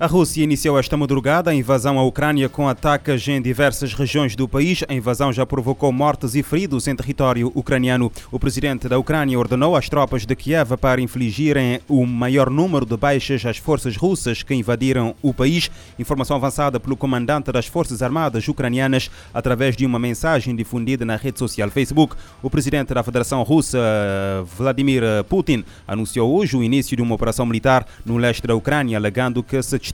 A Rússia iniciou esta madrugada a invasão à Ucrânia com ataques em diversas regiões do país. A invasão já provocou mortes e feridos em território ucraniano. O presidente da Ucrânia ordenou às tropas de Kiev para infligirem o maior número de baixas às forças russas que invadiram o país. Informação avançada pelo comandante das Forças Armadas ucranianas através de uma mensagem difundida na rede social Facebook. O presidente da Federação Russa, Vladimir Putin, anunciou hoje o início de uma operação militar no leste da Ucrânia, alegando que se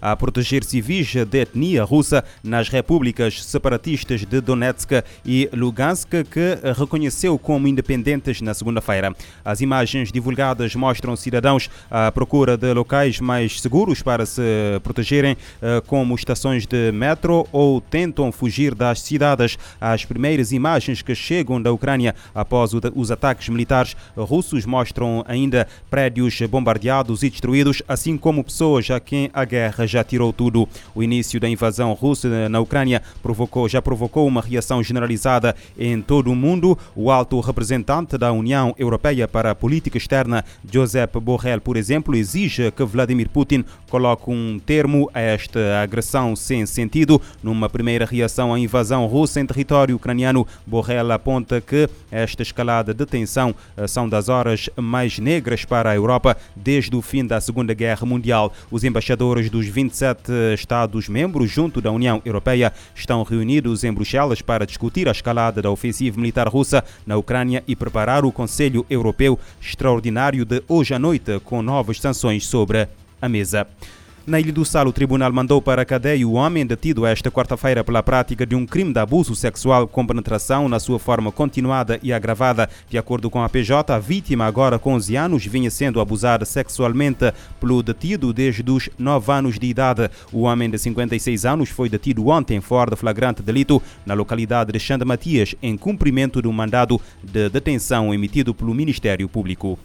a proteger civis de etnia russa nas repúblicas separatistas de Donetsk e Lugansk, que reconheceu como independentes na segunda-feira. As imagens divulgadas mostram cidadãos à procura de locais mais seguros para se protegerem, eh, como estações de metro, ou tentam fugir das cidades. As primeiras imagens que chegam da Ucrânia após os ataques militares russos mostram ainda prédios bombardeados e destruídos, assim como pessoas a quem a guerra já tirou tudo. O início da invasão russa na Ucrânia provocou, já provocou uma reação generalizada em todo o mundo. O alto representante da União Europeia para a Política Externa, Josep Borrell, por exemplo, exige que Vladimir Putin coloque um termo a esta agressão sem sentido. Numa primeira reação à invasão russa em território ucraniano, Borrell aponta que esta escalada de tensão eh, são das horas mais negras para a Europa desde o fim da Segunda Guerra Mundial. Os embaixadores embaixadores dos 27 Estados-membros junto da União Europeia estão reunidos em Bruxelas para discutir a escalada da ofensiva militar russa na Ucrânia e preparar o Conselho Europeu Extraordinário de hoje à noite com novas sanções sobre a mesa. Na Ilha do Sal, o tribunal mandou para a cadeia o homem detido esta quarta-feira pela prática de um crime de abuso sexual com penetração na sua forma continuada e agravada. De acordo com a PJ, a vítima, agora com 11 anos, vinha sendo abusada sexualmente pelo detido desde os 9 anos de idade. O homem de 56 anos foi detido ontem fora de flagrante delito na localidade de Xanda Matias, em cumprimento de um mandado de detenção emitido pelo Ministério Público.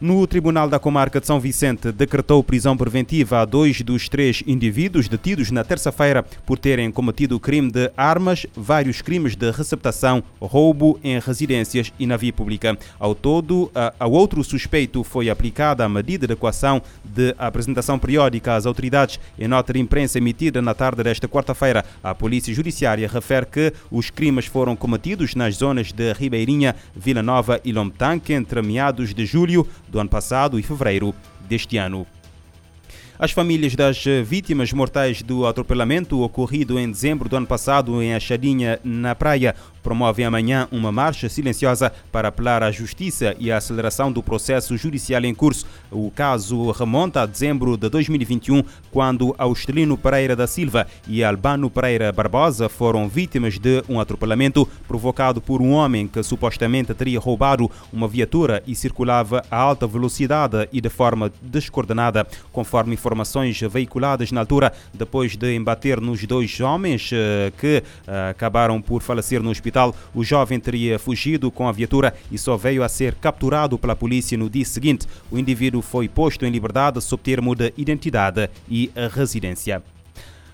No Tribunal da Comarca de São Vicente decretou prisão preventiva a dois dos três indivíduos detidos na terça-feira por terem cometido crime de armas, vários crimes de receptação, roubo em residências e na via pública. Ao todo, ao outro suspeito foi aplicada a medida de equação de apresentação periódica às autoridades. Em nota de imprensa emitida na tarde desta quarta-feira, a Polícia Judiciária refere que os crimes foram cometidos nas zonas de Ribeirinha, Vila Nova e Lomtanque entre meados de julho do ano passado e fevereiro deste ano. As famílias das vítimas mortais do atropelamento ocorrido em dezembro do ano passado em Achadinha, na praia, promovem amanhã uma marcha silenciosa para apelar à justiça e à aceleração do processo judicial em curso. O caso remonta a dezembro de 2021, quando Austelino Pereira da Silva e Albano Pereira Barbosa foram vítimas de um atropelamento provocado por um homem que supostamente teria roubado uma viatura e circulava a alta velocidade e de forma descoordenada, conforme informações veiculadas na altura, depois de embater nos dois homens eh, que eh, acabaram por falecer no hospital o jovem teria fugido com a viatura e só veio a ser capturado pela polícia no dia seguinte. O indivíduo foi posto em liberdade sob termo de identidade e residência.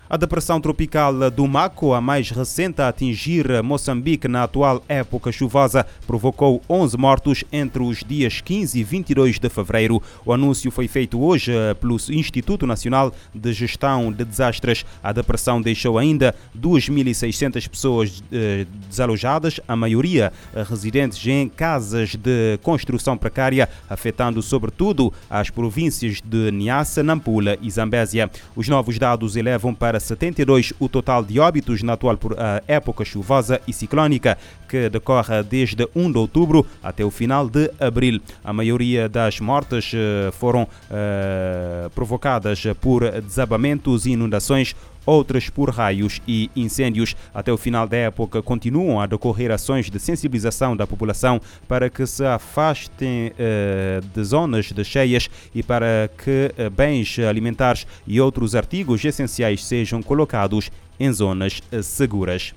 A depressão tropical do Maco, a mais recente a atingir Moçambique na atual época chuvosa, provocou 11 mortos entre os dias 15 e 22 de fevereiro. O anúncio foi feito hoje pelo Instituto Nacional de Gestão de Desastres. A depressão deixou ainda 2.600 pessoas eh, desalojadas, a maioria residentes em casas de construção precária, afetando sobretudo as províncias de Niassa, Nampula e Zambésia. Os novos dados elevam para para 72 o total de óbitos na atual época chuvosa e ciclónica, que decorre desde 1 de outubro até o final de abril. A maioria das mortes eh, foram uh, provocadas por desabamentos e inundações outras por raios e incêndios. Até o final da época, continuam a decorrer ações de sensibilização da população para que se afastem uh, de zonas de cheias e para que uh, bens alimentares e outros artigos essenciais sejam colocados em zonas uh, seguras.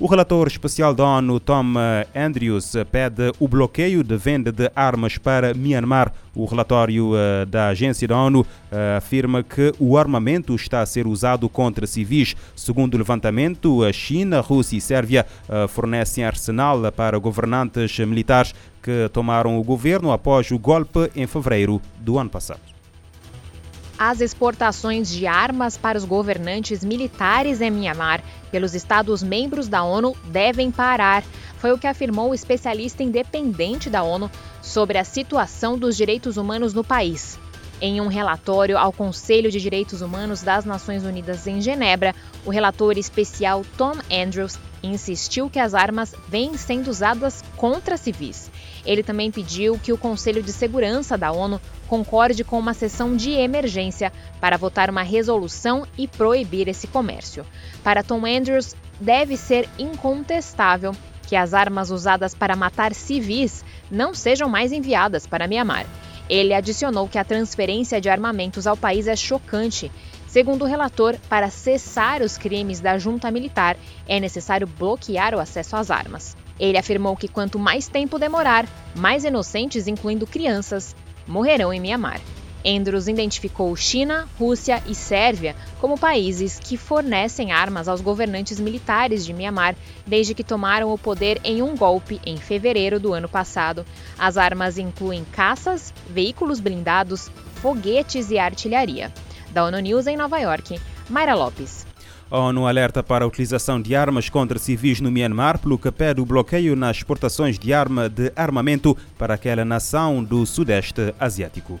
O relator especial da ONU, Tom Andrews, pede o bloqueio de venda de armas para Myanmar. O relatório uh, da agência da ONU afirma que o armamento está a ser usado contra civis. Segundo o levantamento, a China, Rússia e Sérvia fornecem arsenal para governantes militares que tomaram o governo após o golpe em fevereiro do ano passado. As exportações de armas para os governantes militares em Myanmar pelos Estados-membros da ONU devem parar. Foi o que afirmou o especialista independente da ONU sobre a situação dos direitos humanos no país. Em um relatório ao Conselho de Direitos Humanos das Nações Unidas em Genebra, o relator especial Tom Andrews insistiu que as armas vêm sendo usadas contra civis. Ele também pediu que o Conselho de Segurança da ONU concorde com uma sessão de emergência para votar uma resolução e proibir esse comércio. Para Tom Andrews, deve ser incontestável que as armas usadas para matar civis não sejam mais enviadas para Mianmar. Ele adicionou que a transferência de armamentos ao país é chocante. Segundo o relator, para cessar os crimes da junta militar, é necessário bloquear o acesso às armas. Ele afirmou que quanto mais tempo demorar, mais inocentes, incluindo crianças, morrerão em Mianmar. Andrews identificou China, Rússia e Sérvia como países que fornecem armas aos governantes militares de Myanmar desde que tomaram o poder em um golpe em fevereiro do ano passado. As armas incluem caças, veículos blindados, foguetes e artilharia. Da ONU News em Nova York, Mayra Lopes. A ONU alerta para a utilização de armas contra civis no Myanmar pelo que pede o bloqueio nas exportações de arma de armamento para aquela nação do Sudeste Asiático.